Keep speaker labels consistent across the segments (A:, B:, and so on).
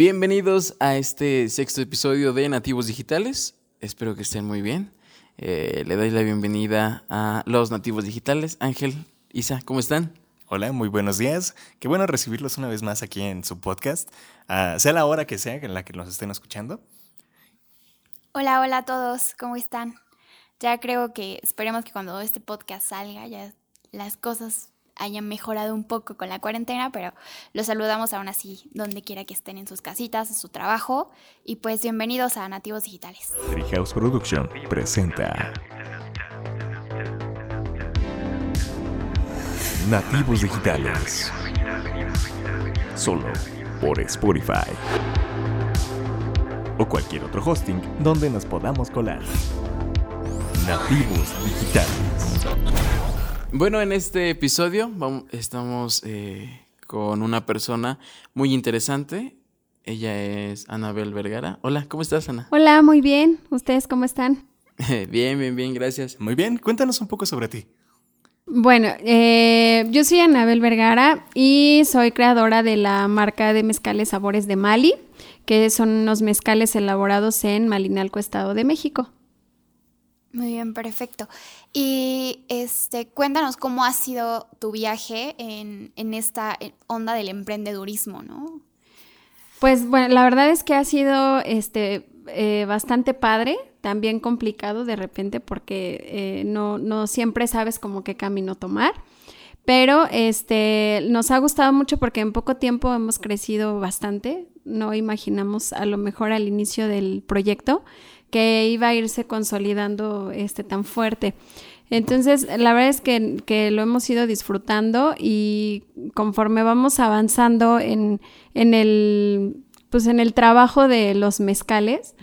A: Bienvenidos a este sexto episodio de Nativos Digitales. Espero que estén muy bien. Eh, le doy la bienvenida a los nativos digitales. Ángel, Isa, ¿cómo están?
B: Hola, muy buenos días. Qué bueno recibirlos una vez más aquí en su podcast, ah, sea la hora que sea en la que nos estén escuchando.
C: Hola, hola a todos, ¿cómo están? Ya creo que esperemos que cuando este podcast salga ya las cosas hayan mejorado un poco con la cuarentena, pero los saludamos aún así donde quiera que estén en sus casitas, en su trabajo. Y pues bienvenidos a Nativos Digitales.
B: Treehouse Production presenta Nativos Digitales. Solo por Spotify. O cualquier otro hosting donde nos podamos colar. Nativos Digitales.
A: Bueno, en este episodio estamos eh, con una persona muy interesante. Ella es Anabel Vergara. Hola, ¿cómo estás, Ana?
D: Hola, muy bien. ¿Ustedes cómo están?
A: bien, bien, bien, gracias.
B: Muy bien, cuéntanos un poco sobre ti.
D: Bueno, eh, yo soy Anabel Vergara y soy creadora de la marca de mezcales Sabores de Mali, que son unos mezcales elaborados en Malinalco, Estado de México.
C: Muy bien, perfecto. Y este, cuéntanos cómo ha sido tu viaje en, esta onda del emprendedurismo, ¿no?
D: Pues bueno, la verdad es que ha sido este eh, bastante padre, también complicado de repente porque eh, no, no siempre sabes como qué camino tomar. Pero este nos ha gustado mucho porque en poco tiempo hemos crecido bastante. No imaginamos a lo mejor al inicio del proyecto que iba a irse consolidando este tan fuerte. Entonces, la verdad es que, lo hemos ido disfrutando y conforme vamos avanzando en, en el pues en el trabajo de los mezcales,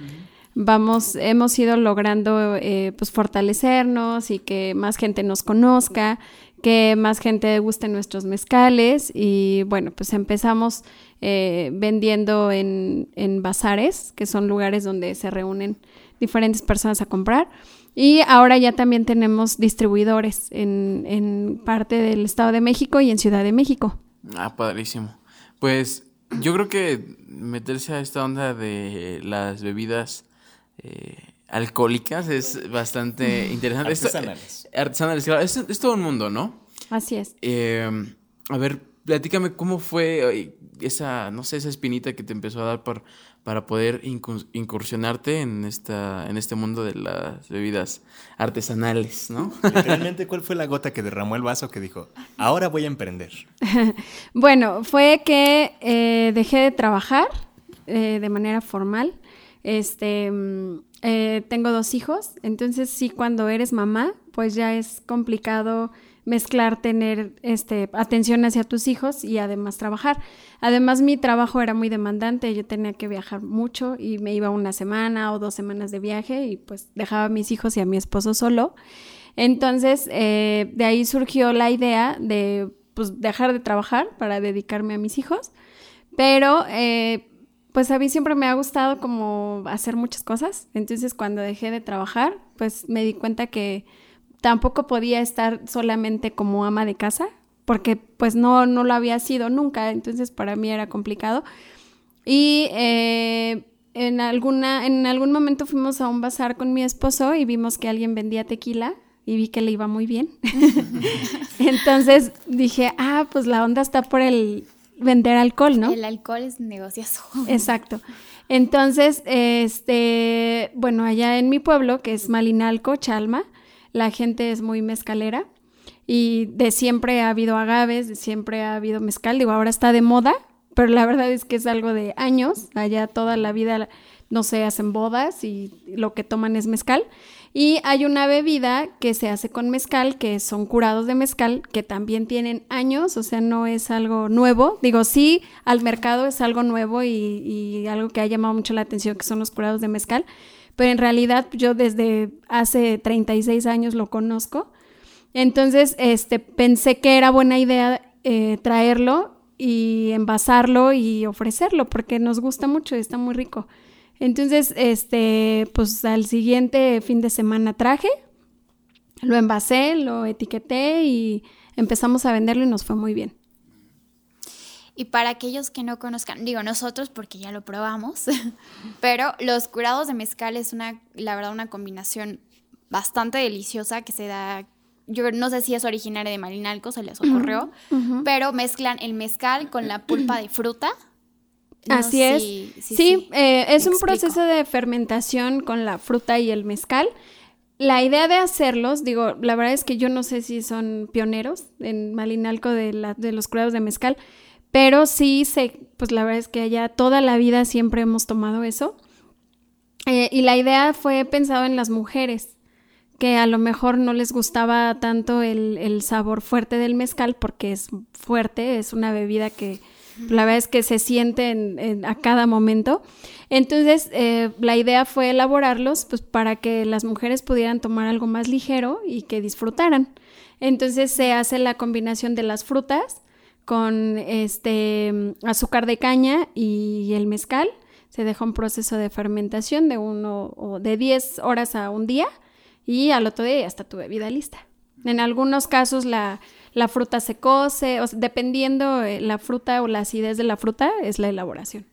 D: vamos, hemos ido logrando eh, pues fortalecernos y que más gente nos conozca, que más gente guste nuestros mezcales y bueno, pues empezamos eh, vendiendo en, en bazares, que son lugares donde se reúnen diferentes personas a comprar. Y ahora ya también tenemos distribuidores en, en parte del Estado de México y en Ciudad de México.
A: Ah, padrísimo. Pues yo creo que meterse a esta onda de las bebidas eh, alcohólicas es bastante interesante.
B: Artesanales.
A: artesanales, claro. Es, todo un mundo, ¿no?
D: Así es.
A: Eh, a ver, platícame cómo fue esa, no sé, esa espinita que te empezó a dar por, para poder incursionarte en, esta, en este mundo de las bebidas artesanales, ¿no?
B: Realmente, ¿cuál fue la gota que derramó el vaso que dijo, ahora voy a emprender?
D: bueno, fue que eh, dejé de trabajar eh, de manera formal. Este, mm, eh, tengo dos hijos, entonces sí, cuando eres mamá, pues ya es complicado mezclar tener este, atención hacia tus hijos y además trabajar. Además mi trabajo era muy demandante, yo tenía que viajar mucho y me iba una semana o dos semanas de viaje y pues dejaba a mis hijos y a mi esposo solo. Entonces eh, de ahí surgió la idea de pues dejar de trabajar para dedicarme a mis hijos, pero eh, pues a mí siempre me ha gustado como hacer muchas cosas, entonces cuando dejé de trabajar pues me di cuenta que tampoco podía estar solamente como ama de casa, porque pues no, no lo había sido nunca, entonces para mí era complicado. Y eh, en, alguna, en algún momento fuimos a un bazar con mi esposo y vimos que alguien vendía tequila y vi que le iba muy bien. entonces dije, ah, pues la onda está por el vender alcohol, ¿no?
C: El alcohol es negociazo.
D: Exacto. Entonces, este, bueno, allá en mi pueblo, que es Malinalco, Chalma, la gente es muy mezcalera y de siempre ha habido agaves, de siempre ha habido mezcal, digo, ahora está de moda, pero la verdad es que es algo de años, allá toda la vida, no se hacen bodas y lo que toman es mezcal. Y hay una bebida que se hace con mezcal, que son curados de mezcal, que también tienen años, o sea, no es algo nuevo. Digo, sí, al mercado es algo nuevo y, y algo que ha llamado mucho la atención, que son los curados de mezcal pero en realidad yo desde hace 36 años lo conozco. Entonces, este, pensé que era buena idea eh, traerlo y envasarlo y ofrecerlo porque nos gusta mucho y está muy rico. Entonces, este, pues al siguiente fin de semana traje, lo envasé, lo etiqueté y empezamos a venderlo y nos fue muy bien.
C: Y para aquellos que no conozcan, digo nosotros porque ya lo probamos, pero los curados de mezcal es una, la verdad, una combinación bastante deliciosa que se da, yo no sé si es originaria de Malinalco, se les ocurrió, pero mezclan el mezcal con la pulpa de fruta. No
D: Así es. Sí, eh, es un
C: explico.
D: proceso de fermentación con la fruta y el mezcal. La idea de hacerlos, digo, la verdad es que yo no sé si son pioneros en Malinalco de, la- de los curados de mezcal, pero sí sé, pues la verdad es que allá toda la vida siempre hemos tomado eso. Eh, y la idea fue pensado en las mujeres, que a lo mejor no les gustaba tanto el, el sabor fuerte del mezcal porque es fuerte, es una bebida que la verdad es que se siente en- en- a cada momento. Entonces, eh, la idea fue elaborarlos pues, para que las mujeres pudieran tomar algo más ligero y que disfrutaran. Entonces, se hace la combinación de las frutas con este azúcar de caña y el mezcal. Se deja un proceso de fermentación de uno o de 10 horas a un día y al otro día ya está tu bebida lista. En algunos casos la, la fruta se cose, o sea, dependiendo eh, la fruta o la acidez de la fruta es la elaboración.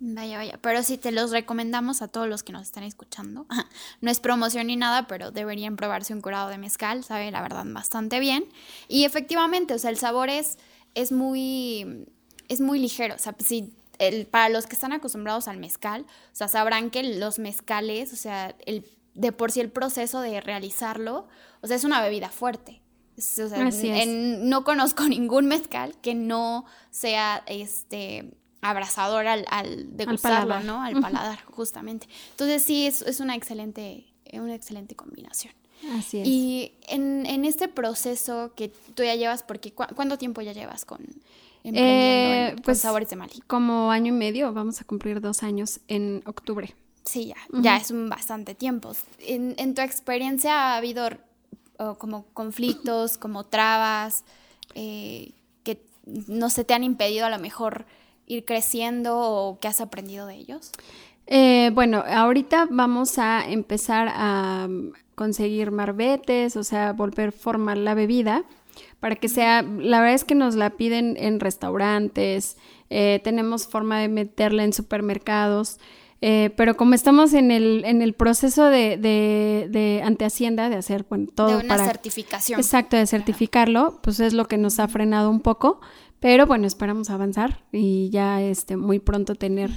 C: Vaya, vaya, pero sí te los recomendamos a todos los que nos están escuchando. No es promoción ni nada, pero deberían probarse un curado de mezcal, sabe la verdad bastante bien. Y efectivamente, o sea, el sabor es, es muy es muy ligero, o sea, si el, para los que están acostumbrados al mezcal, o sea, sabrán que los mezcales, o sea, el de por sí el proceso de realizarlo, o sea, es una bebida fuerte. O sea,
D: Así es.
C: en- no conozco ningún mezcal que no sea este abrasador al, al degustarlo,
D: paladar.
C: ¿no? Al paladar, justamente. Entonces sí, es, es una excelente, una excelente combinación.
D: Así es.
C: Y en, en este proceso que tú ya llevas, porque ¿cu- ¿cuánto tiempo ya llevas con emprendiendo
D: Eh,
C: en-
D: pues,
C: Sabores de Mali?
D: Como año y medio, vamos a cumplir dos años en octubre.
C: Sí, ya, ya es un bastante tiempo. En, en tu experiencia ha habido oh, como conflictos, como trabas, eh, que no se te han impedido a lo mejor ir creciendo o que has aprendido de ellos?
D: Eh, bueno, ahorita vamos a empezar a conseguir marbetes, o sea, volver formal la bebida para que sea, la verdad es que nos la piden en restaurantes, eh, tenemos forma de meterla en supermercados, eh, pero como estamos en el, en el proceso de, de, de ante Hacienda, de hacer bueno, todo
C: de una
D: para...
C: certificación.
D: Exacto, de certificarlo, pues es lo que nos ha frenado un poco, pero bueno, esperamos avanzar y ya este muy pronto tener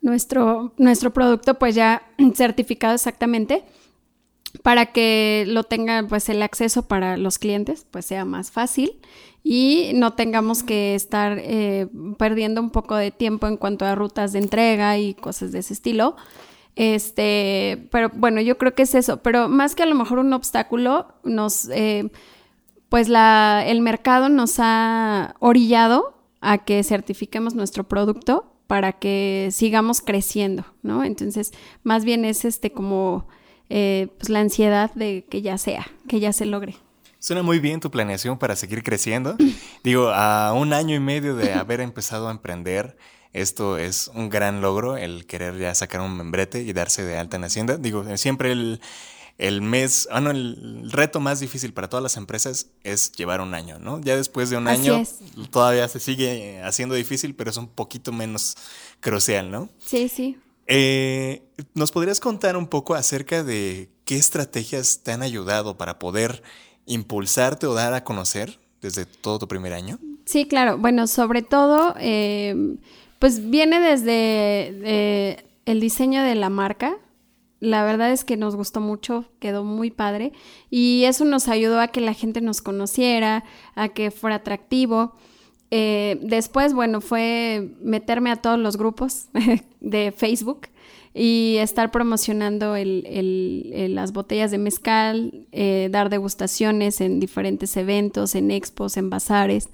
D: nuestro, nuestro producto pues ya certificado exactamente para que lo tenga pues el acceso para los clientes pues sea más fácil y no tengamos que estar eh, perdiendo un poco de tiempo en cuanto a rutas de entrega y cosas de ese estilo. Este, pero bueno, yo creo que es eso, pero más que a lo mejor un obstáculo, nos, eh, pues la, el mercado nos ha orillado a que certifiquemos nuestro producto para que sigamos creciendo, ¿no? Entonces, más bien es este como eh, pues la ansiedad de que ya sea, que ya se logre.
B: Suena muy bien tu planeación para seguir creciendo. Digo, a un año y medio de haber empezado a emprender, esto es un gran logro, el querer ya sacar un membrete y darse de alta en Hacienda. Digo, siempre el, el mes, ah, no, el reto más difícil para todas las empresas es llevar un año, ¿no? Ya después de un
D: Así
B: año
D: es.
B: todavía se sigue haciendo difícil, pero es un poquito menos crucial, ¿no?
D: Sí, sí.
B: Eh, ¿Nos podrías contar un poco acerca de qué estrategias te han ayudado para poder impulsarte o dar a conocer desde todo tu primer año?
D: Sí, claro. Bueno, sobre todo, eh, pues viene desde eh, el diseño de la marca. La verdad es que nos gustó mucho, quedó muy padre y eso nos ayudó a que la gente nos conociera, a que fuera atractivo. Eh, después, bueno, fue meterme a todos los grupos de Facebook y estar promocionando el- el- el- las botellas de mezcal, eh, dar degustaciones en diferentes eventos, en expos, en bazares.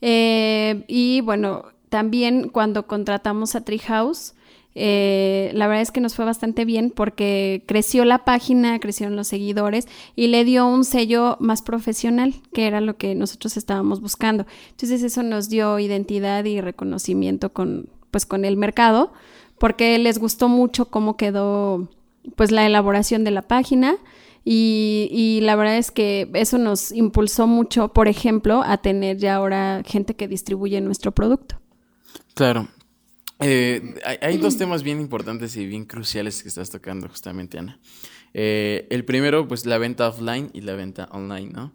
D: Eh, y bueno, también cuando contratamos a Treehouse, eh, la verdad es que nos fue bastante bien porque creció la página, crecieron los seguidores y le dio un sello más profesional, que era lo que nosotros estábamos buscando. Entonces eso nos dio identidad y reconocimiento con, pues, con el mercado, porque les gustó mucho cómo quedó pues la elaboración de la página. Y, y, la verdad es que eso nos impulsó mucho, por ejemplo, a tener ya ahora gente que distribuye nuestro producto.
A: Claro. Eh, hay, dos temas bien importantes y bien cruciales que estás tocando justamente, Ana. Eh, el primero, pues la venta offline y la venta online, ¿no?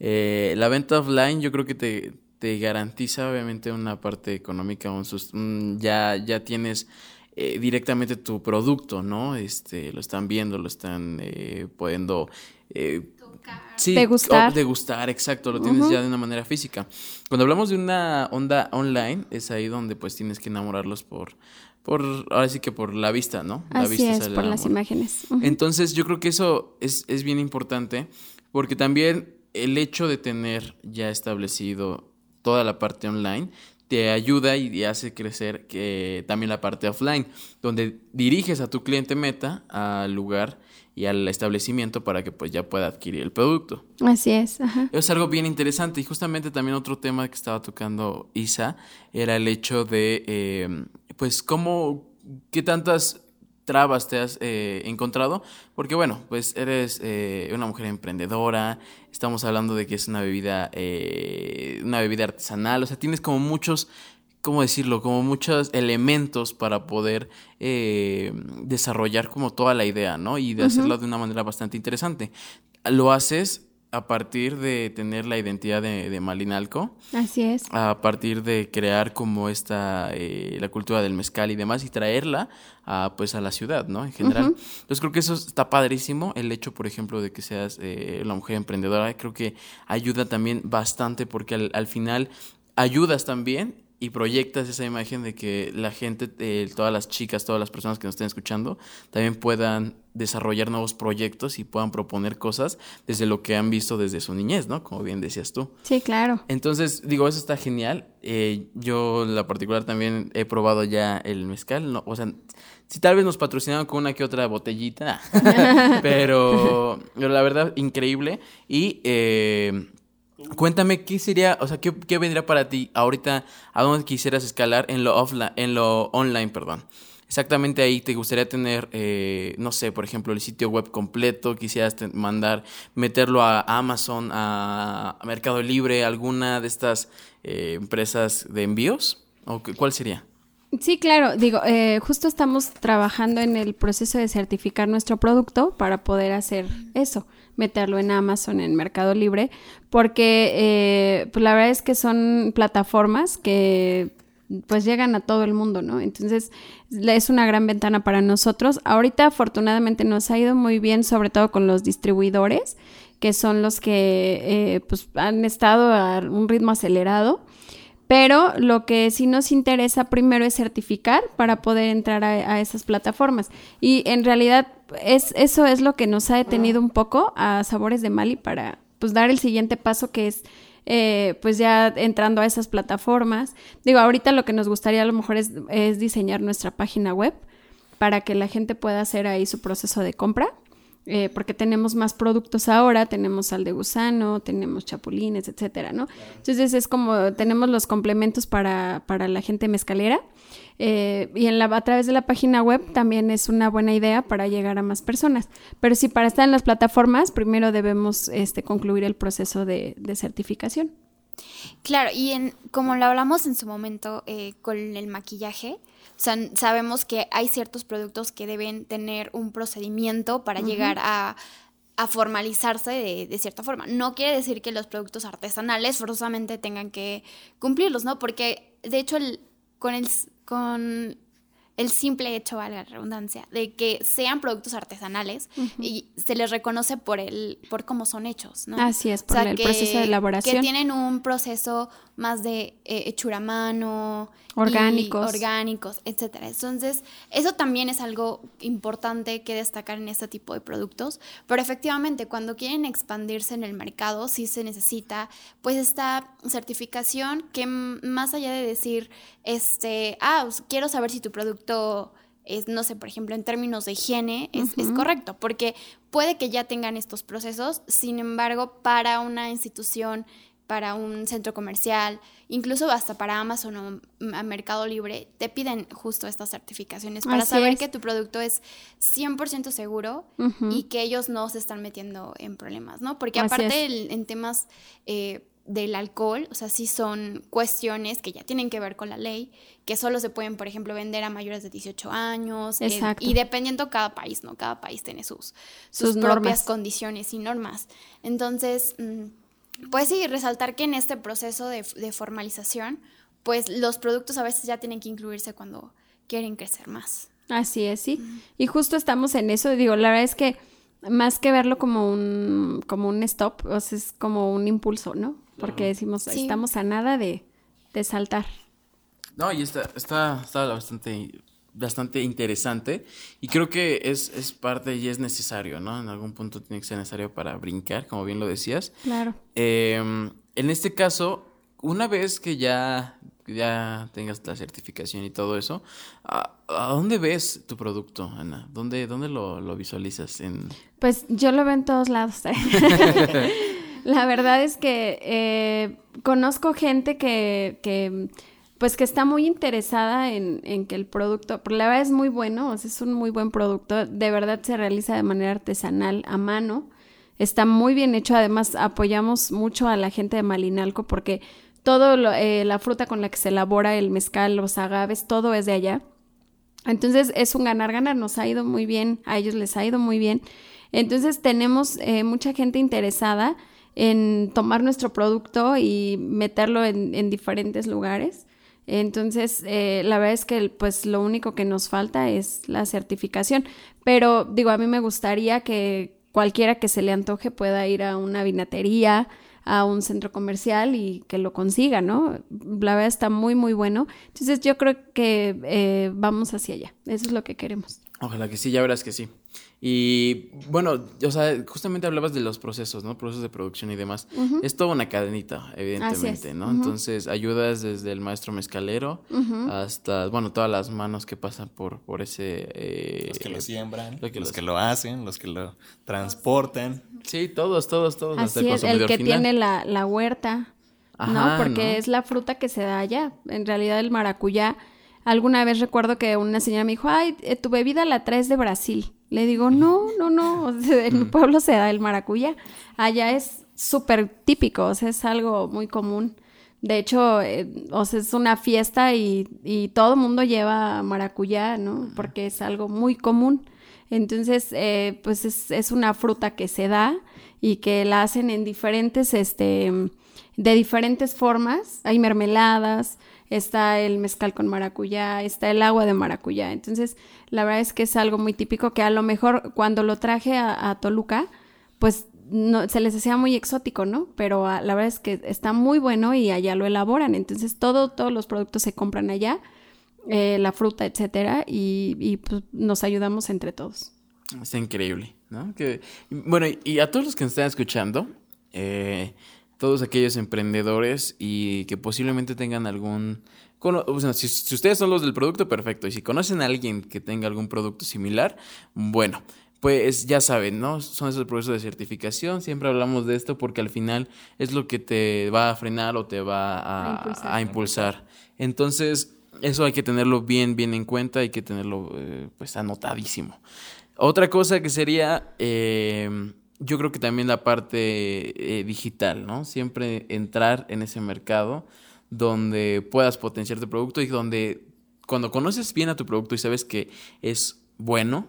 A: Eh, la venta offline yo creo que te, te garantiza obviamente una parte económica, un, ya, ya tienes eh, directamente tu producto, ¿no? Este, lo están viendo, lo están pudiendo... Eh, sí,
D: degustar.
A: degustar, exacto, lo tienes ya de una manera física. Cuando hablamos de una onda online, es ahí donde pues tienes que enamorarlos por, por, ahora sí que por la vista, ¿no? La
D: Así es, por las imágenes.
A: Entonces yo creo que eso es, es bien importante porque también el hecho de tener ya establecido toda la parte online te ayuda y hace crecer que también la parte offline, donde diriges a tu cliente meta al lugar y al establecimiento para que pues ya pueda adquirir el producto.
D: Así es.
A: Es algo bien interesante y justamente también otro tema que estaba tocando Isa era el hecho de eh, pues cómo, qué tantas trabas te has eh, encontrado? Porque bueno, pues eres eh, una mujer emprendedora, estamos hablando de que es una bebida, eh, una bebida artesanal, o sea, tienes como muchos, ¿cómo decirlo? Como muchos elementos para poder desarrollar como toda la idea, ¿no? Y de hacerlo de una manera bastante interesante. Lo haces a partir de tener la identidad de, Malinalco.
D: Así es.
A: A partir de crear como esta, eh, la cultura del mezcal y demás, y traerla a, pues a la ciudad, ¿no? En general. Entonces creo que eso está padrísimo. El hecho, por ejemplo, de que seas eh, la mujer emprendedora, creo que ayuda también bastante porque al, al final ayudas también y proyectas esa imagen de que la gente, eh, todas las chicas, todas las personas que nos estén escuchando, también puedan desarrollar nuevos proyectos y puedan proponer cosas desde lo que han visto desde su niñez, ¿no? Como bien decías tú.
D: Sí, claro.
A: Entonces, digo, eso está genial. Eh, yo, en la particular, también he probado ya el mezcal, ¿no? O sea, si tal vez nos patrocinaron con una que otra botellita, pero, pero la verdad, increíble. Y... Eh, Cuéntame qué sería, o sea, qué, qué, vendría para ti ahorita, a dónde quisieras escalar en lo offline, en lo online, perdón. Exactamente ahí te gustaría tener, eh, no sé, por ejemplo, el sitio web completo, quisieras mandar, meterlo a Amazon, a, Mercado Libre, alguna de estas eh, empresas de envíos, o cuál sería?
D: Sí, claro. Digo, eh, justo estamos trabajando en el proceso de certificar nuestro producto para poder hacer eso, meterlo en Amazon, en Mercado Libre, porque eh, pues la verdad es que son plataformas que pues llegan a todo el mundo, ¿no? Entonces es una gran ventana para nosotros. Ahorita afortunadamente nos ha ido muy bien, sobre todo con los distribuidores, que son los que eh, pues han estado a un ritmo acelerado pero lo que sí nos interesa primero es certificar para poder entrar a, esas plataformas. Y en realidad es, eso es lo que nos ha detenido un poco a Sabores de Mali para pues dar el siguiente paso que es eh, pues ya entrando a esas plataformas. Digo, ahorita lo que nos gustaría a lo mejor es, es diseñar nuestra página web para que la gente pueda hacer ahí su proceso de compra eh, porque tenemos más productos ahora, tenemos sal de gusano, tenemos chapulines, etcétera, ¿no? Entonces es como tenemos los complementos para, para la gente mezcalera. Eh, y en la, a través de la página web también es una buena idea para llegar a más personas. Pero si para estar en las plataformas, primero debemos este, concluir el proceso de, de certificación.
C: Claro, y en, como lo hablamos en su momento eh, con el maquillaje, sabemos que hay ciertos productos que deben tener un procedimiento para llegar a, formalizarse de, cierta forma. No quiere decir que los productos artesanales forzosamente tengan que cumplirlos, ¿no? Porque de hecho el, con, el, con el simple hecho, vale la redundancia, de que sean productos artesanales y se les reconoce por el, por cómo son hechos, ¿no?
D: Así es, por el proceso de elaboración.
C: Que tienen un proceso más de eh, hechura a mano,
D: orgánicos,
C: orgánicos, etcétera. Entonces, eso también es algo importante que destacar en este tipo de productos, pero efectivamente cuando quieren expandirse en el mercado sí se necesita pues esta certificación que más allá de decir este, ah, quiero saber si tu producto es, no sé, por ejemplo, en términos de higiene, es, es, correcto, porque puede que ya tengan estos procesos, sin embargo, para una institución para un centro comercial, incluso hasta para Amazon o Mercado Libre, te piden justo estas certificaciones para saber que tu producto es 100% seguro y que ellos no se están metiendo en problemas, ¿no? Porque aparte en temas eh, del alcohol, o sea, sí son cuestiones que ya tienen que ver con la ley, que solo se pueden, por ejemplo, vender a mayores de 18 años. y dependiendo cada país, ¿no? Cada país tiene sus, sus, propias condiciones y normas. Entonces... Mm, pues sí, resaltar que en este proceso de, formalización, pues los productos a veces ya tienen que incluirse cuando quieren crecer más.
D: Así es, sí. Y justo estamos en eso. Digo, la verdad es que más que verlo como un, como un stop, o sea, es como un impulso, ¿no? Porque decimos, estamos a nada de, de saltar.
A: No, y está, está, está bastante bastante interesante y creo que es, es, parte y es necesario, ¿no? En algún punto tiene que ser necesario para brincar, como bien lo decías.
D: Claro.
A: Em, en este caso, una vez que ya, ya tengas la certificación y todo eso, ¿a, dónde ves tu producto, Ana? ¿Dónde, dónde lo, lo visualizas? En...
D: Pues yo lo veo en todos lados. la verdad es que eh, conozco gente que, que pues que está muy interesada en, en, que el producto, por la verdad es muy bueno, o sea, es un muy buen producto, de verdad se realiza de manera artesanal, a mano, está muy bien hecho, además apoyamos mucho a la gente de Malinalco porque todo eh, la fruta con la que se elabora el mezcal, los agaves, todo es de allá. Entonces es un ganar-ganar, nos ha ido muy bien, a ellos les ha ido muy bien. Entonces tenemos eh, mucha gente interesada en tomar nuestro producto y meterlo en, en diferentes lugares. Entonces, eh, la verdad es que pues lo único que nos falta es la certificación. Pero digo, a mí me gustaría que cualquiera que se le antoje pueda ir a una vinatería, a un centro comercial y que lo consiga, ¿no? La verdad está muy, muy bueno. Entonces yo creo que eh, vamos hacia allá. Eso es lo que queremos.
A: Ojalá que sí, ya verás que sí. Y bueno, o sea, justamente hablabas de los procesos, ¿no? Procesos de producción y demás. Es toda una cadenita, evidentemente, ¿no? Entonces, ayudas desde el maestro mezcalero hasta, bueno, todas las manos que pasan por, por ese...
B: Eh, los que lo siembran, los que lo hacen, los que lo transportan.
A: Sí, todos, todos, todos.
D: Así es, el que tiene la, la huerta, ¿no? Porque es la fruta que se da allá. En realidad el maracuyá, alguna vez recuerdo que una señora me dijo, ay, eh, tu bebida la traes de Brasil. Le digo, no, no, no, en mi pueblo se da el maracuyá. Allá es súper típico, o sea, es algo muy común. De hecho, eh, o sea, es una fiesta y, y todo el mundo lleva maracuyá, ¿no? Porque es algo muy común. Entonces, eh, pues es, es, una fruta que se da y que la hacen en diferentes, este, de diferentes formas. Hay mermeladas, está el mezcal con maracuyá, está el agua de maracuyá. Entonces, la verdad es que es algo muy típico que a lo mejor cuando lo traje a, Toluca, pues no, se les hacía muy exótico, ¿no? Pero ah, la verdad es que está muy bueno y allá lo elaboran. Entonces, todo, todos los productos se compran allá, eh, la fruta, etcétera, y, pues, nos ayudamos entre todos.
A: Está increíble, ¿no? Que, bueno, y a todos los que nos están escuchando, eh, todos aquellos emprendedores y que posiblemente tengan algún... si, ustedes son los del producto, perfecto. Y si conocen a alguien que tenga algún producto similar, bueno, pues ya saben, ¿no? Son esos procesos de certificación. Siempre hablamos de esto porque al final es lo que te va a frenar o te va a, impulsar. Entonces, eso hay que tenerlo bien, bien en cuenta, hay que tenerlo eh, pues anotadísimo. Otra cosa que sería... Eh, yo creo que también la parte eh, digital, ¿no? Siempre entrar en ese mercado donde puedas potenciar tu producto y donde cuando conoces bien a tu producto y sabes que es bueno,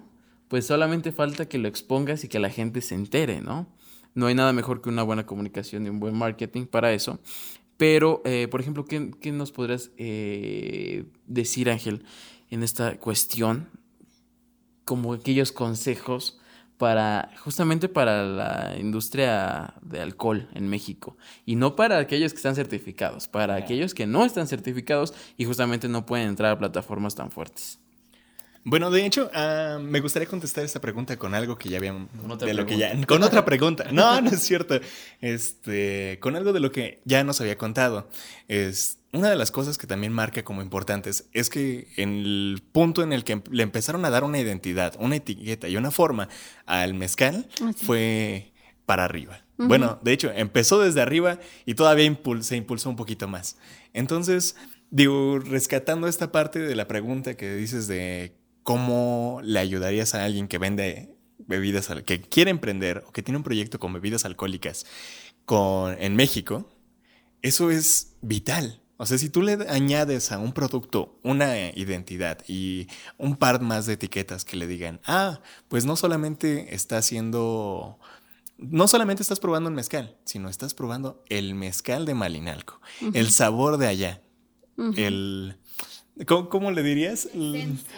A: pues solamente falta que lo expongas y que la gente se entere, ¿no? No hay nada mejor que una buena comunicación y un buen marketing para eso. Pero, eh, por ejemplo, ¿qué, qué nos podrías eh, decir, Ángel, en esta cuestión? Como aquellos consejos para justamente para la industria de alcohol en México y no para aquellos que están certificados, para aquellos que no están certificados y justamente no pueden entrar a plataformas tan fuertes.
B: Bueno, de hecho, ah, me gustaría contestar esta pregunta con algo que ya habíamos. De lo que ya, con otra pregunta. No, no es cierto. Este, con algo de lo que ya nos había contado. Es, una de las cosas que también marca como importantes es que en el punto en el que le empezaron a dar una identidad, una etiqueta y una forma al mezcal fue para arriba. Bueno, de hecho, empezó desde arriba y todavía se impulsó un poquito más. Entonces, digo, rescatando esta parte de la pregunta que dices de cómo le ayudarías a alguien que vende bebidas, que quiere emprender o que tiene un proyecto con bebidas alcohólicas con, en México, eso es vital. O sea, si tú le añades a un producto una identidad y un par más de etiquetas que le digan, ah, pues no solamente está haciendo, no solamente estás probando el mezcal, sino estás probando el mezcal de Malinalco, el sabor de allá, el, ¿cómo, le dirías?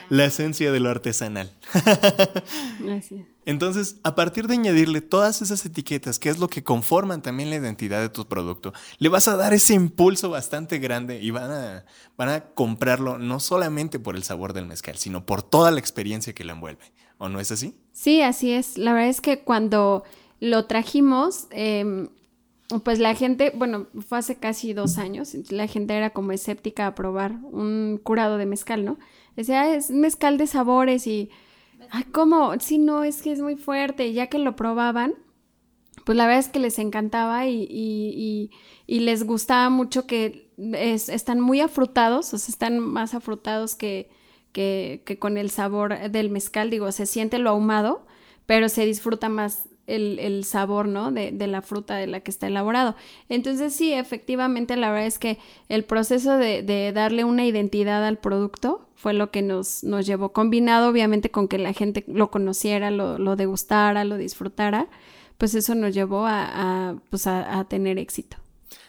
B: La esencia de lo artesanal. Entonces, a partir de añadirle todas esas etiquetas, que es lo que conforman también la identidad de tu producto, le vas a dar ese impulso bastante grande y van a, van a comprarlo no solamente por el sabor del mezcal, sino por toda la experiencia que la envuelve. ¿O no es así?
D: Sí, así es. La verdad es que cuando lo trajimos, em, pues la gente, bueno, fue hace casi dos años, la gente era como escéptica a probar un curado de mezcal, ¿no? Decía, es mezcal de sabores y Ay, ¿cómo? Sí, no, es que es muy fuerte. Y ya que lo probaban, pues la verdad es que les encantaba y, y, y, les gustaba mucho que están muy afrutados, o sea, están más afrutados que, que, con el sabor del mezcal. Digo, se siente lo ahumado, pero se disfruta más el, el sabor, ¿no? De, de, la fruta de la que está elaborado. Entonces, sí, efectivamente, la verdad es que el proceso de, de darle una identidad al producto fue lo que nos, nos llevó, combinado obviamente con que la gente lo conociera, lo, lo degustara, lo disfrutara, pues eso nos llevó a, a pues a, tener éxito.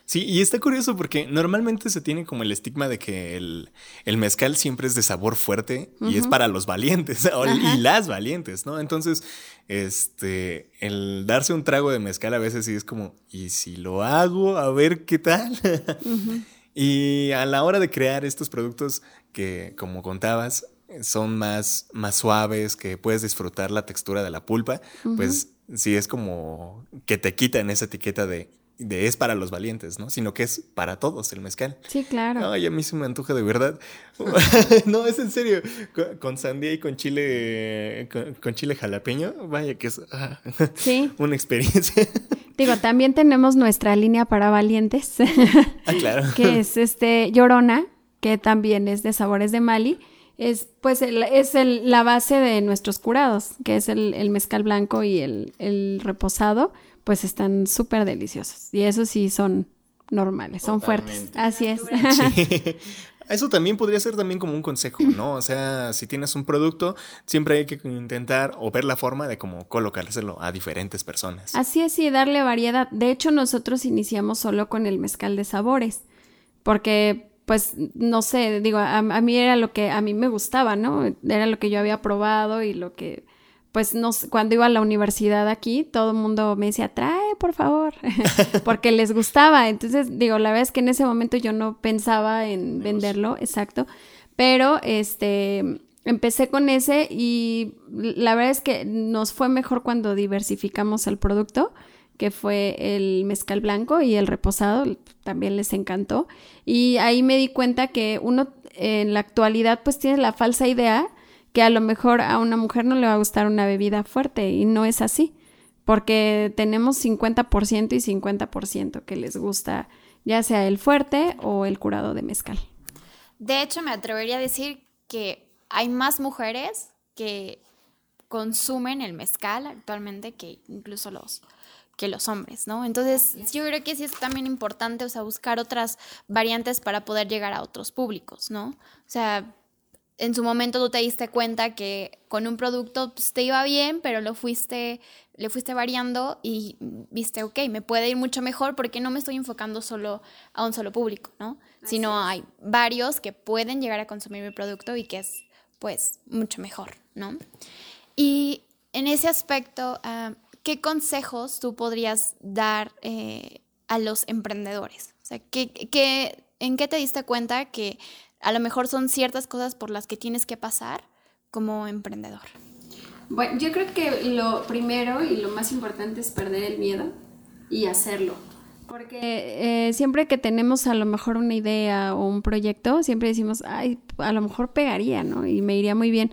B: Sí, y está curioso porque normalmente se tiene como el estigma de que el, el mezcal siempre es de sabor fuerte y es para los valientes y las valientes, ¿no? Entonces, este, el darse un trago de mezcal a veces sí es como, ¿y si lo hago? A ver qué tal. y a la hora de crear estos productos que, como contabas, son más, más suaves, que puedes disfrutar la textura de la pulpa, pues sí es como que te quitan esa etiqueta de, de, es para los valientes, ¿no? Sino que es para todos el mezcal.
D: Sí, claro.
B: Ay, a mí se me antoja de verdad. no, es en serio. Con, sandía y con chile, con, chile jalapeño, vaya que es ah, una experiencia.
D: Digo, también tenemos nuestra línea para valientes.
B: ah, claro.
D: que es este Llorona, que también es de sabores de Mali, es pues es el, la base de nuestros curados, que es el, mezcal blanco y el, reposado, pues están súper deliciosos. Y eso sí son normales, son fuertes. Así es.
B: Eso también podría ser también como un consejo, ¿no? O sea, si tienes un producto, siempre hay que intentar o ver la forma de cómo colocárselo a diferentes personas.
D: Así es, y darle variedad. De hecho, nosotros iniciamos solo con el mezcal de sabores, porque pues no sé, digo, a, mí era lo que a mí me gustaba, ¿no? Era lo que yo había probado y lo que, pues no cuando iba a la universidad aquí, todo el mundo me decía, trae, por favor, porque les gustaba. Entonces, digo, la verdad es que en ese momento yo no pensaba en venderlo, exacto, pero este, empecé con ese y la verdad es que nos fue mejor cuando diversificamos el producto que fue el mezcal blanco y el reposado, también les encantó. Y ahí me di cuenta que uno en la actualidad pues tiene la falsa idea que a lo mejor a una mujer no le va a gustar una bebida fuerte y no es así, porque tenemos 50% y 50% que les gusta ya sea el fuerte o el curado de mezcal.
C: De hecho, me atrevería a decir que hay más mujeres que consumen el mezcal actualmente que incluso los, que los hombres, ¿no? Entonces, yo creo que sí es también importante, o sea, buscar otras variantes para poder llegar a otros públicos, ¿no? O sea, en su momento tú te diste cuenta que con un producto pues, te iba bien, pero lo fuiste, le fuiste variando y viste, ok, me puede ir mucho mejor porque no me estoy enfocando solo a un solo público, ¿no? Sino hay varios que pueden llegar a consumir mi producto y que es, pues, mucho mejor, ¿no? Y en ese aspecto, ah, ¿qué consejos tú podrías dar eh, a los emprendedores? O sea, ¿qué, en qué te diste cuenta que a lo mejor son ciertas cosas por las que tienes que pasar como emprendedor?
D: Bueno, yo creo que lo primero y lo más importante es perder el miedo y hacerlo. Porque eh, siempre que tenemos a lo mejor una idea o un proyecto, siempre decimos, ay, a lo mejor pegaría, ¿no? Y me iría muy bien.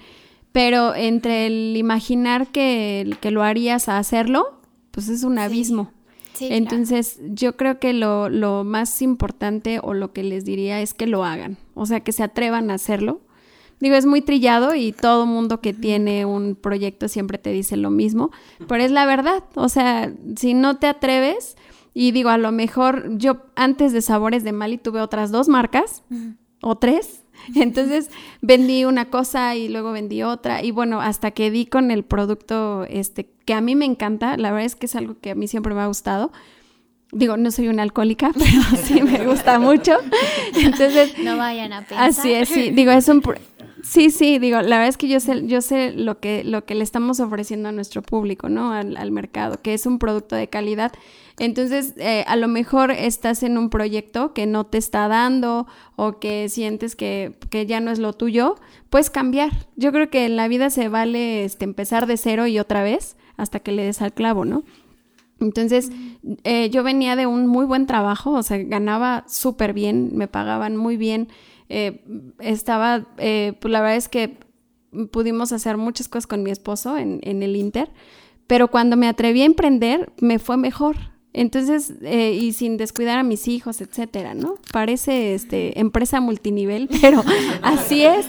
D: Pero entre el imaginar que, que lo harías a hacerlo, pues es un abismo.
C: Sí, claro.
D: Entonces, yo creo que lo, lo más importante o lo que les diría es que lo hagan, o sea, que se atrevan a hacerlo. Digo, es muy trillado y todo mundo que tiene un proyecto siempre te dice lo mismo, pero es la verdad, o sea, si no te atreves, y digo, a lo mejor yo antes de Sabores de Mali tuve otras dos marcas o tres, entonces vendí una cosa y luego vendí otra y bueno, hasta que di con el producto este que a mí me encanta, la verdad es que es algo que a mí siempre me ha gustado. Digo, no soy una alcohólica, pero sí me gusta mucho. Entonces,
C: No vayan a pensar.
D: así es, sí, digo, es un Sí, sí, digo, la verdad es que yo sé, yo sé lo que, lo que le estamos ofreciendo a nuestro público, ¿no? Al, al mercado, que es un producto de calidad. Entonces, eh, a lo mejor estás en un proyecto que no te está dando o que sientes que, que ya no es lo tuyo, puedes cambiar. Yo creo que en la vida se vale este, empezar de cero y otra vez hasta que le des al clavo, ¿no? Entonces, eh, yo venía de un muy buen trabajo, o sea, ganaba súper bien, me pagaban muy bien, eh, estaba, eh, pues la verdad es que pudimos hacer muchas cosas con mi esposo en, el Inter, pero cuando me atreví a emprender, me fue mejor. Entonces, eh, y sin descuidar a mis hijos, etcétera, ¿no? Parece este, empresa multinivel, pero así es.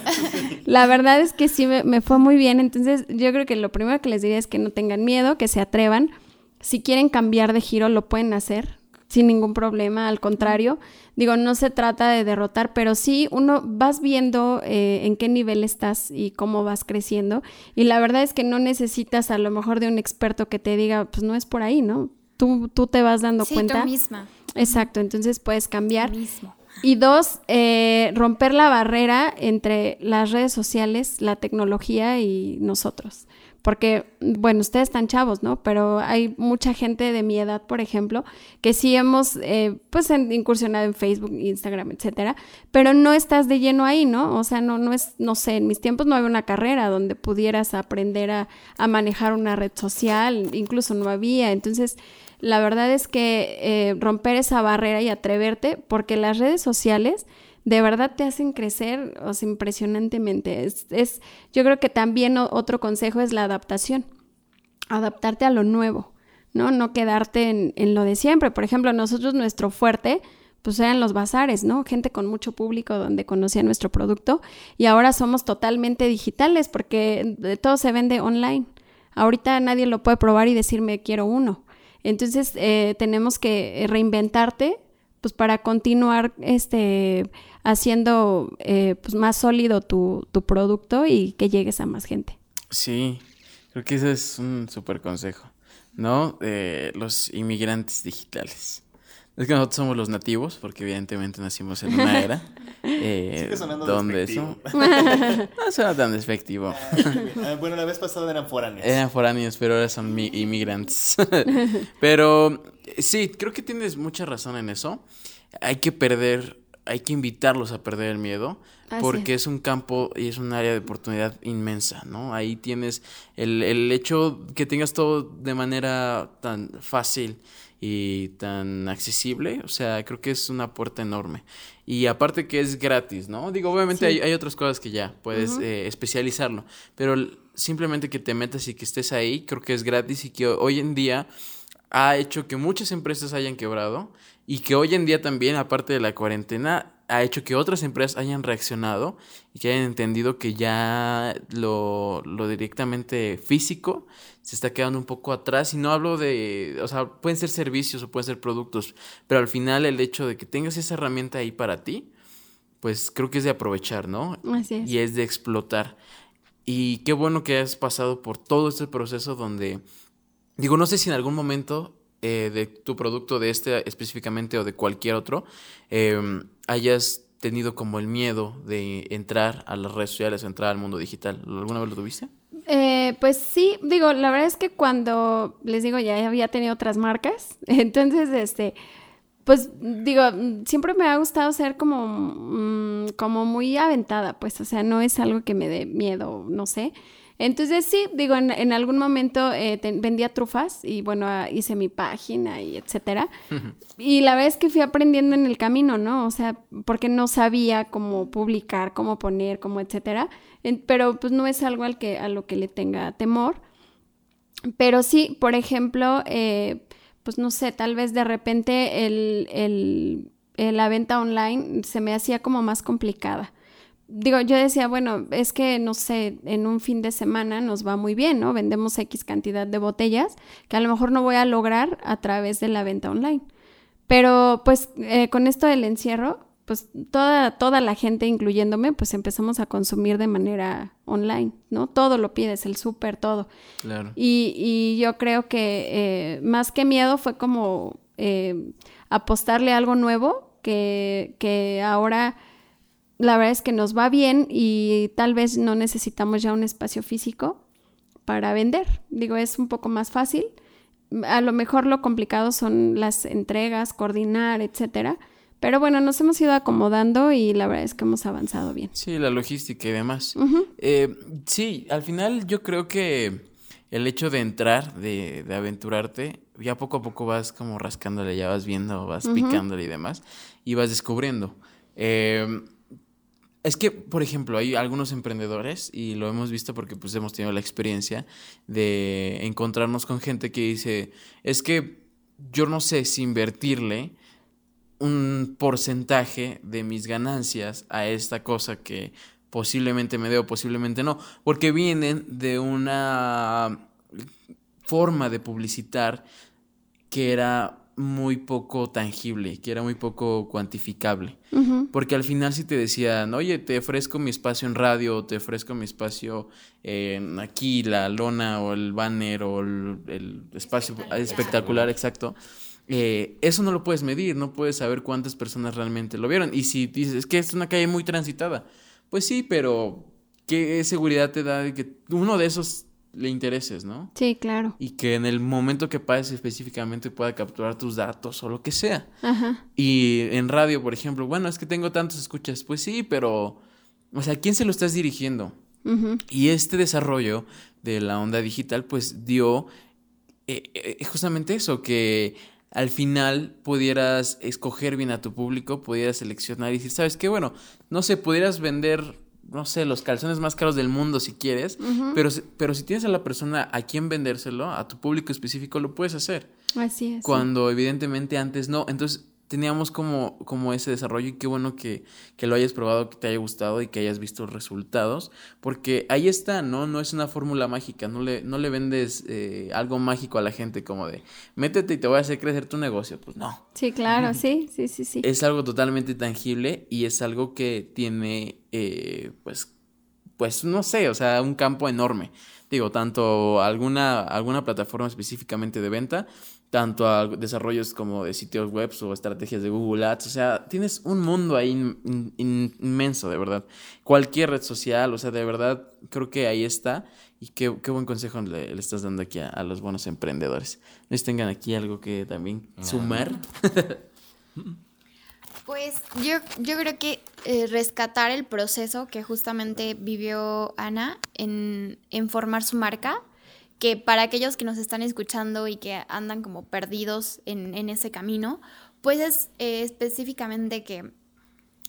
D: La verdad es que sí me, me fue muy bien. Entonces, yo creo que lo primero que les diría es que no tengan miedo, que se atrevan. Si quieren cambiar de giro, lo pueden hacer sin ningún problema. Al contrario, digo, no se trata de derrotar, pero sí uno vas viendo eh, en qué nivel estás y cómo vas creciendo. Y la verdad es que no necesitas a lo mejor de un experto que te diga, pues no es por ahí, ¿no? Tú, tú te vas dando
C: Sí,
D: cuenta.
C: tú misma.
D: Exacto, entonces puedes cambiar.
C: Mismo.
D: Y dos, eh, romper la barrera entre las redes sociales, la tecnología y nosotros. Porque, bueno, ustedes están chavos, ¿no? Pero hay mucha gente de mi edad, por ejemplo, que sí hemos, eh, pues, incursionado en Facebook, Instagram, etcétera, pero no estás de lleno ahí, ¿no? O sea, no, no es, no sé, en mis tiempos no había una carrera donde pudieras aprender a, a manejar una red social, incluso no había. Entonces, la verdad es que eh, romper esa barrera y atreverte, porque las redes sociales de verdad te hacen crecer o impresionantemente. Es, es- yo creo que también otro consejo es la adaptación, adaptarte a lo nuevo, ¿no? No quedarte en, en lo de siempre. Por ejemplo, nosotros nuestro fuerte pues eran los bazares, ¿no? Gente con mucho público donde conocía nuestro producto y ahora somos totalmente digitales porque todo se vende online. Ahorita nadie lo puede probar y decirme quiero uno. Entonces eh, tenemos que reinventarte pues para continuar este haciendo eh, pues más sólido tu, tu producto y que llegues a más gente.
A: Sí, creo que ese es un súper consejo, ¿no? Eh, los inmigrantes digitales. Es que nosotros somos los nativos, porque evidentemente nacimos en una era eh,
B: Sigue sonando
A: donde
B: despectivo.
A: eso no suena tan despectivo.
B: Ah, bueno, la vez pasada eran foráneos.
A: Eran foráneos, pero ahora son mi- inmigrantes. pero sí, creo que tienes mucha razón en eso. Hay que perder, hay que invitarlos a perder el miedo,
D: Así
A: porque es un campo y es un área de oportunidad inmensa, ¿no? Ahí tienes el, el hecho que tengas todo de manera tan fácil y tan accesible, o sea, creo que es una puerta enorme. Y aparte que es gratis, ¿no? Digo, obviamente
D: Sí.
A: hay, hay otras cosas que ya puedes eh, especializarlo, pero simplemente que te metas y que estés ahí, creo que es gratis y que hoy en día ha hecho que muchas empresas hayan quebrado y que hoy en día también, aparte de la cuarentena, ha hecho que otras empresas hayan reaccionado y que hayan entendido que ya lo, lo directamente físico se está quedando un poco atrás y no hablo de, o sea, pueden ser servicios o pueden ser productos, pero al final el hecho de que tengas esa herramienta ahí para ti, pues creo que es de aprovechar, ¿no?
D: Así es.
A: Y es de explotar. Y qué bueno que has pasado por todo este proceso donde, digo, no sé si en algún momento eh, de tu producto, de este específicamente o de cualquier otro, eh, hayas tenido como el miedo de entrar a las redes sociales, entrar al mundo digital. ¿Alguna vez lo tuviste?
D: Eh, pues sí, digo, la verdad es que cuando les digo ya había tenido otras marcas, entonces este, pues digo, siempre me ha gustado ser como, mm, como muy aventada, pues, o sea, no es algo que me dé miedo, no sé. Entonces sí, digo, en, en algún momento eh, te- vendía trufas y bueno, ah, hice mi página y etcétera. Y la verdad es que fui aprendiendo en el camino, ¿no? O sea, porque no sabía cómo publicar, cómo poner, cómo etcétera. En- pero pues no es algo al que, a lo que le tenga temor. pero sí, por ejemplo, eh, pues no sé, tal vez de repente el, el, la venta online se me hacía como más complicada digo, yo decía, bueno, es que, no sé, en un fin de semana nos va muy bien, ¿no? Vendemos X cantidad de botellas que a lo mejor no voy a lograr a través de la venta online. Pero pues eh, con esto del encierro, pues toda, toda la gente, incluyéndome, pues empezamos a consumir de manera online, ¿no? Todo lo pides, el súper, todo.
A: Claro.
D: Y, y, yo creo que eh, más que miedo fue como eh, apostarle a algo nuevo que, que ahora la verdad es que nos va bien y tal vez no necesitamos ya un espacio físico para vender. Digo, es un poco más fácil. A lo mejor lo complicado son las entregas, coordinar, etcétera. Pero bueno, nos hemos ido acomodando y la verdad es que hemos avanzado bien.
A: Sí, la logística y demás. Eh, sí, al final yo creo que el hecho de entrar, de, de, aventurarte, ya poco a poco vas como rascándole, ya vas viendo, vas picándole y demás, y vas descubriendo. Eh, es que, por ejemplo, hay algunos emprendedores, y lo hemos visto porque pues hemos tenido la experiencia de encontrarnos con gente que dice, es que yo no sé si invertirle un porcentaje de mis ganancias a esta cosa que posiblemente me debo, posiblemente no, porque vienen de una forma de publicitar que era muy poco tangible, que era muy poco cuantificable. Porque al final si te decían, oye, te ofrezco mi espacio en radio, te ofrezco mi espacio en aquí, la lona o el banner o el, espacio espectacular, exacto. Eh, eso no lo puedes medir, no puedes saber cuántas personas realmente lo vieron. Y si dices, es que es una calle muy transitada, pues sí, pero ¿qué seguridad te da de que uno de esos le intereses, ¿no?
D: Sí, claro.
A: Y que en el momento que pases específicamente pueda capturar tus datos o lo que sea. Ajá. Y en radio, por ejemplo, bueno, es que tengo tantos escuchas. Pues sí, pero, o sea, ¿a quién se lo estás dirigiendo? Y este desarrollo de la onda digital, pues dio eh, eh, justamente eso, que al final pudieras escoger bien a tu público, pudieras seleccionar y decir, ¿sabes qué? Bueno, no sé, pudieras vender no sé, los calzones más caros del mundo si quieres, pero, pero si tienes a la persona a quien vendérselo, a tu público específico, lo puedes hacer.
D: Así es.
A: Cuando evidentemente antes no. Entonces teníamos como, como ese desarrollo y qué bueno que, que, lo hayas probado, que te haya gustado y que hayas visto resultados, porque ahí está, ¿no? No es una fórmula mágica, no le, no le vendes eh, algo mágico a la gente como de, métete y te voy a hacer crecer tu negocio, pues no.
D: Sí, claro, sí, sí, sí, sí.
A: Es algo totalmente tangible y es algo que tiene, eh, pues, pues, no sé, o sea, un campo enorme. Digo, tanto alguna, alguna plataforma específicamente de venta, tanto a desarrollos como de sitios web o estrategias de Google Ads. O sea, tienes un mundo ahí inmenso, de verdad. Cualquier red social, o sea, de verdad, creo que ahí está. Y qué, qué buen consejo le, estás dando aquí a, los buenos emprendedores. ¿No tengan aquí algo que también sumar?
C: Pues yo, yo creo que eh, rescatar el proceso que justamente vivió Ana en, en formar su marca que para aquellos que nos están escuchando y que andan como perdidos en, en ese camino, pues es eh, específicamente que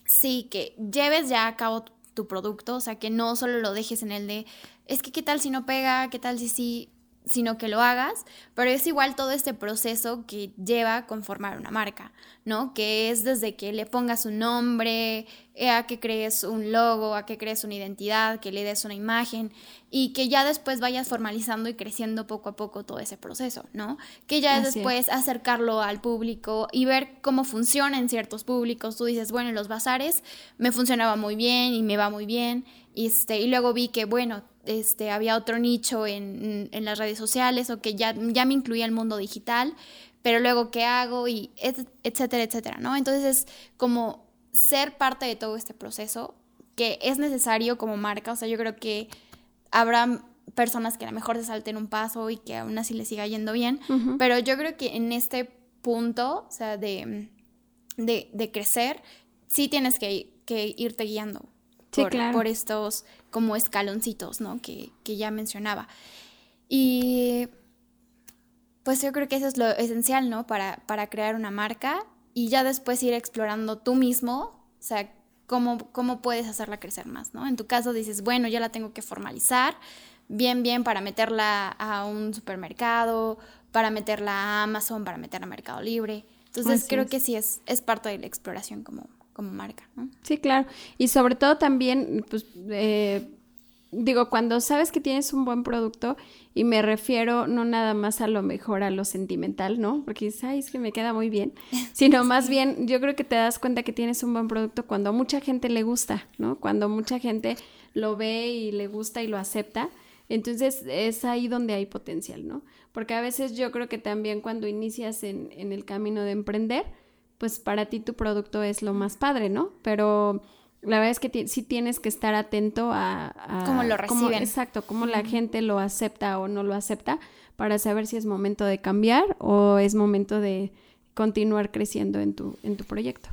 C: sí, que lleves ya a cabo tu producto, o sea, que no solo lo dejes en el de, es que qué tal si no pega, qué tal si sí, sino que lo hagas, pero es igual todo este proceso que lleva a conformar una marca, ¿no? Que es desde que le pongas un nombre, eh, a que crees un logo, a que crees una identidad, que le des una imagen y que ya después vayas formalizando y creciendo poco a poco todo ese proceso, ¿no? Que ya después acercarlo al público y ver cómo funciona en ciertos públicos. Tú dices, bueno, en los bazares me funcionaba muy bien y me va muy bien. Y, este, y luego vi que, bueno, este, había otro nicho en, en, las redes sociales o que ya, ya me incluía el mundo digital, pero luego qué hago y etcétera, etcétera, ¿no? Entonces es como ser parte de todo este proceso que es necesario como marca, o sea, yo creo que habrá personas que a lo mejor se salten un paso y que aún así les siga yendo bien, pero yo creo que en este punto, o sea, de, de, de crecer, sí tienes que, que irte guiando por, estos como escaloncitos, ¿no? Que, ya mencionaba. Y pues yo creo que eso es lo esencial, ¿no? Para, para crear una marca y ya después ir explorando tú mismo, o sea, cómo, cómo puedes hacerla crecer más, ¿no? En tu caso dices, bueno, ya la tengo que formalizar, bien, bien para meterla a un supermercado, para meterla a Amazon, para meterla a Mercado Libre. Entonces creo que sí es, es parte de la exploración como, como marca, ¿no?
D: Sí, claro. Y sobre todo también, pues, eh, digo, cuando sabes que tienes un buen producto, y me refiero no nada más a lo mejor a lo sentimental, ¿no? Porque dices, ay, es que me queda muy bien, sino más bien yo creo que te das cuenta que tienes un buen producto cuando a mucha gente le gusta, ¿no? Cuando mucha gente lo ve y le gusta y lo acepta. Entonces es ahí donde hay potencial, ¿no? Porque a veces yo creo que también cuando inicias en, en el camino de emprender, pues para ti tu producto es lo más padre, ¿no? Pero la verdad es que sí tienes que estar atento a...
C: cómo lo reciben.
D: exacto, cómo la gente lo acepta o no lo acepta para saber si es momento de cambiar o es momento de continuar creciendo en tu, en tu proyecto.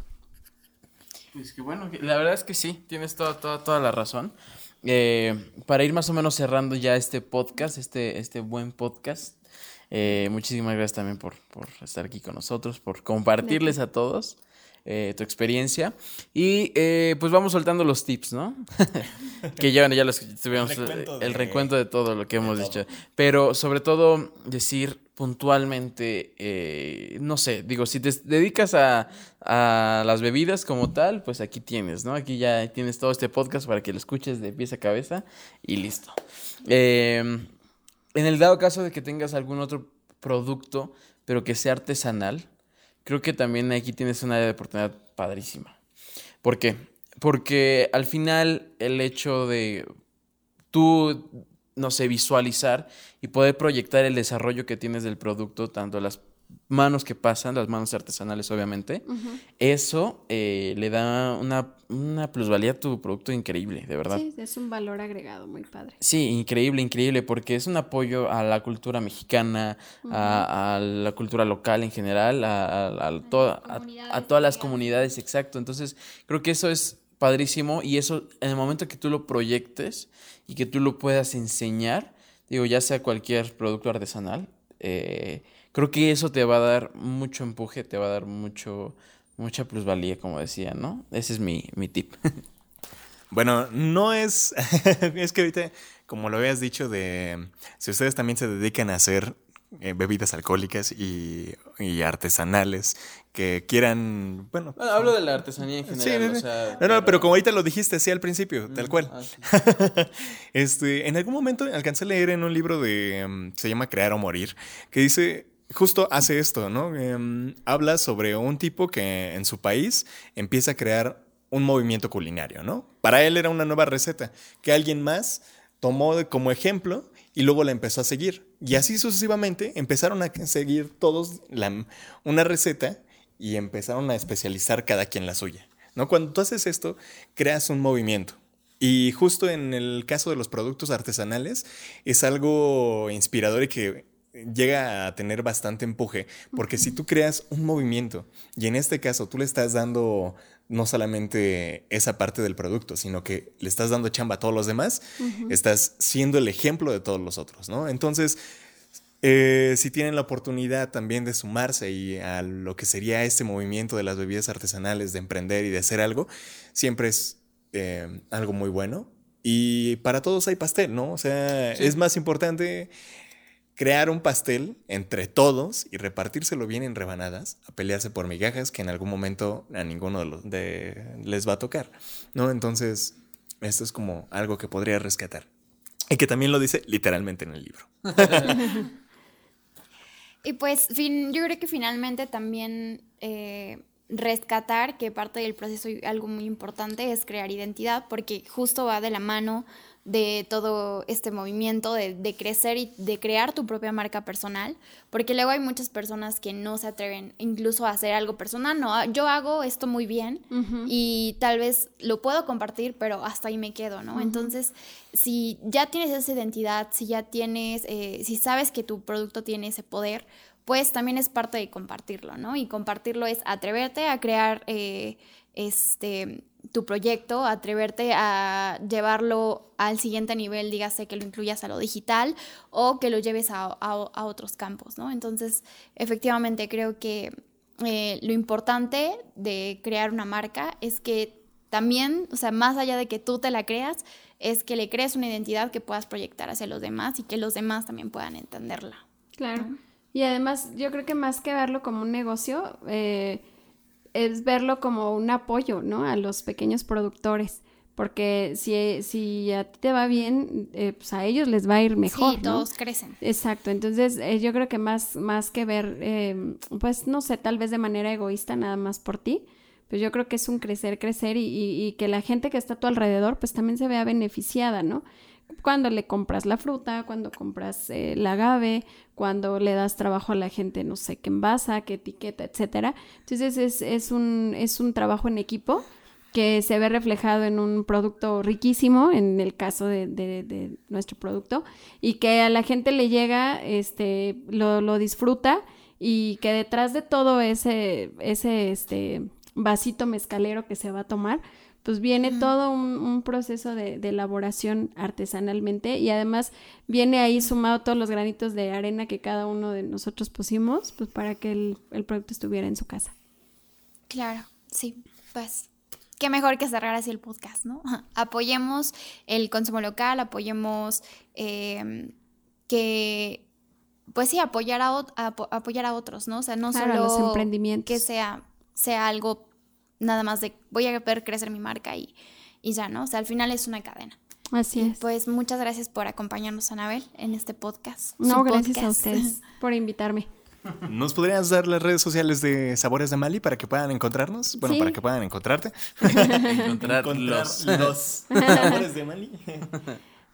A: Pues que bueno, la verdad es que sí, tienes toda, toda, toda la razón. Eh, para ir más o menos cerrando ya este podcast, este, este buen podcast, eh, muchísimas gracias también por, por, estar aquí con nosotros, por compartirles a todos eh, tu experiencia. Y pues vamos soltando los tips, ¿no? que ya, ya los tuvimos el recuento, de, todo lo que hemos dicho. Pero sobre todo decir puntualmente, eh, no sé, digo, si te dedicas a, las bebidas como tal, pues aquí tienes, ¿no? Aquí ya tienes todo este podcast para que lo escuches de pies a cabeza y listo. Em, en el dado caso de que tengas algún otro producto, pero que sea artesanal, creo que también aquí tienes un área de oportunidad padrísima. ¿Por qué? Porque al final el hecho de tú no sé, visualizar y poder proyectar el desarrollo que tienes del producto, tanto las manos que pasan, las manos artesanales obviamente, eso eh, le da una, una, plusvalía a tu producto increíble, de verdad.
D: Sí, es un valor agregado muy padre.
A: Sí, increíble, increíble, porque es un apoyo a la cultura mexicana, a, la cultura local en general, a, a, a todas las comunidades, exacto. Entonces, creo que eso es padrísimo y eso en el momento que tú lo proyectes y que tú lo puedas enseñar, digo, ya sea cualquier producto artesanal, eh, creo que eso te va a dar mucho empuje, te va a dar mucho, mucha plusvalía, como decía, ¿no? Ese es mi, mi tip.
B: Bueno, no es, es que ahorita, como lo habías dicho, de si ustedes también se dedican a hacer eh, bebidas alcohólicas y, artesanales que quieran, bueno...
A: hablo de la artesanía en general.
B: no, no, pero como ahorita lo dijiste así al principio, tal cual. Ah, este, en algún momento alcancé a leer en un libro de, em, se llama Crear o Morir, que dice, justo hace esto, ¿no? Em, habla sobre un tipo que en su país empieza a crear un movimiento culinario, ¿no? Para él era una nueva receta que alguien más tomó como ejemplo y luego la empezó a seguir. Y así sucesivamente empezaron a seguir todos la, una receta y empezaron a especializar cada quien la suya. ¿no? Cuando tú haces esto, creas un movimiento. Y justo en el caso de los productos artesanales, es algo inspirador y que llega a tener bastante empuje, porque si tú creas un movimiento y en este caso tú le estás dando no solamente esa parte del producto, sino que le estás dando chamba a todos los demás, estás siendo el ejemplo de todos los otros, ¿no? Entonces, eh, si tienen la oportunidad también de sumarse y a lo que sería este movimiento de las bebidas artesanales, de emprender y de hacer algo, siempre es eh, algo muy bueno. Y para todos hay pastel, ¿no? O sea, es más importante crear un pastel entre todos y repartírselo bien en rebanadas, a pelearse por migajas que en algún momento a ninguno de, los, de les va a tocar, ¿no? Entonces, esto es como algo que podría rescatar. Y que también lo dice literalmente en el libro.
C: y pues fin, yo creo que finalmente también eh, rescatar que parte del proceso, algo muy importante, es crear identidad, porque justo va de la mano de todo este movimiento de, crecer y de crear tu propia marca personal, porque luego hay muchas personas que no se atreven incluso a hacer algo personal, no, yo hago esto muy bien y tal vez lo puedo compartir, pero hasta ahí me quedo, ¿no? Entonces, si ya tienes esa identidad, si ya tienes, eh, si sabes que tu producto tiene ese poder, pues también es parte de compartirlo, ¿no? Y compartirlo es atreverte a crear eh, este tu proyecto, atreverte a llevarlo al siguiente nivel, dígase que lo incluyas a lo digital o que lo lleves a, otros campos, ¿no? Entonces, efectivamente, creo que eh, lo importante de crear una marca es que también, o sea, más allá de que tú te la creas, es que le crees una identidad que puedas proyectar hacia los demás y que los demás también puedan entenderla.
D: Claro. Y además, yo creo que más que verlo como un negocio, eh, es verlo como un apoyo, ¿no? A los pequeños productores. Porque si, si a ti te va bien, eh, pues a ellos les va a ir mejor.
C: Sí, todos crecen.
D: Exacto. Entonces, eh, yo creo que más, más que ver, eh, pues no sé, tal vez de manera egoísta, nada más por ti, pues yo creo que es un crecer, crecer y, y, y que la gente que está a tu alrededor, pues también se vea beneficiada, ¿no? Cuando le compras la fruta, cuando compras eh, el agave, cuando le das trabajo a la gente, no sé, qué envasa, qué etiqueta, etcétera. Entonces es, es, un, es un trabajo en equipo que se ve reflejado en un producto riquísimo, en el caso de, de, de nuestro producto, y que a la gente le llega, este, lo, lo disfruta y que detrás de todo ese, ese este, vasito mezcalero que se va a tomar, pues viene todo un, un proceso de, de, elaboración artesanalmente y además viene ahí sumado todos los granitos de arena que cada uno de nosotros pusimos, pues para que el, el producto estuviera en su casa.
C: Claro, sí, pues qué mejor que cerrar así el podcast, ¿no? Apoyemos el consumo local, apoyemos eh, que, pues sí, apoyar a, a, apoyar a otros, ¿no? O sea, no
D: claro,
C: solo
D: los emprendimientos.
C: que sea, sea algo nada más de voy a ver crecer mi marca y, y ya, ¿no? O sea, al final es una cadena.
D: Así es.
C: Pues muchas gracias por acompañarnos, Anabel, en este podcast.
D: No, gracias podcast. a ustedes por invitarme.
B: ¿Nos podrías dar las redes sociales de Sabores de Mali para que puedan encontrarnos? Bueno,
D: Sí.
B: para que puedan encontrarte.
A: Encontrar
B: Encontrar
A: los.
B: los Sabores de Mali.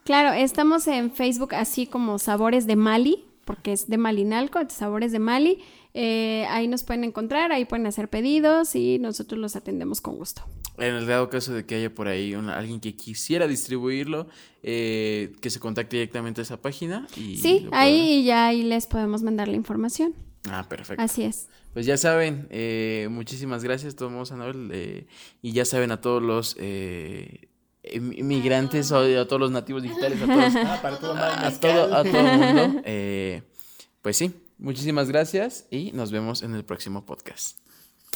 D: Claro, estamos en Facebook así como Sabores de Mali, porque es de Malinalco, Sabores de Mali. Eh, ahí nos pueden encontrar, ahí pueden hacer pedidos y nosotros los atendemos con gusto.
A: En el dado caso de que haya por ahí una- alguien que quisiera distribuirlo, eh, que se contacte directamente a esa página. Y
D: Sí, ahí ya ahí les podemos mandar la información.
A: Ah, perfecto.
D: Así es.
A: Pues ya saben, eh, muchísimas gracias, todos Anabel. eh, y ya saben a todos los eh, em- inmigrantes, o a todos los nativos digitales, a todos,
B: Ah, para todo mal
A: a todo, a todo el mundo. eh, pues sí, muchísimas gracias y nos vemos en el próximo podcast.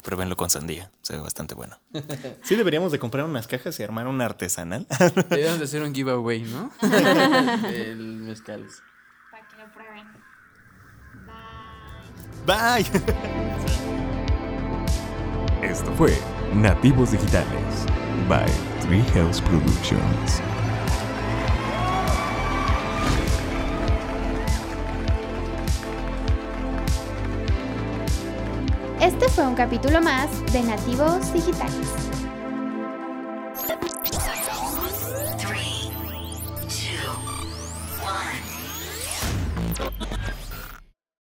B: Pruébenlo con sandía, se ve bastante bueno. Sí, deberíamos de comprar unas cajas y armar un artesanal.
A: Debemos de hacer un giveaway, ¿no? Del mezcal.
C: Para que lo prueben.
B: Bye.
E: Esto fue Nativos Digitales by Three Health Productions.
C: Fue un capítulo más de Nativos Digitales.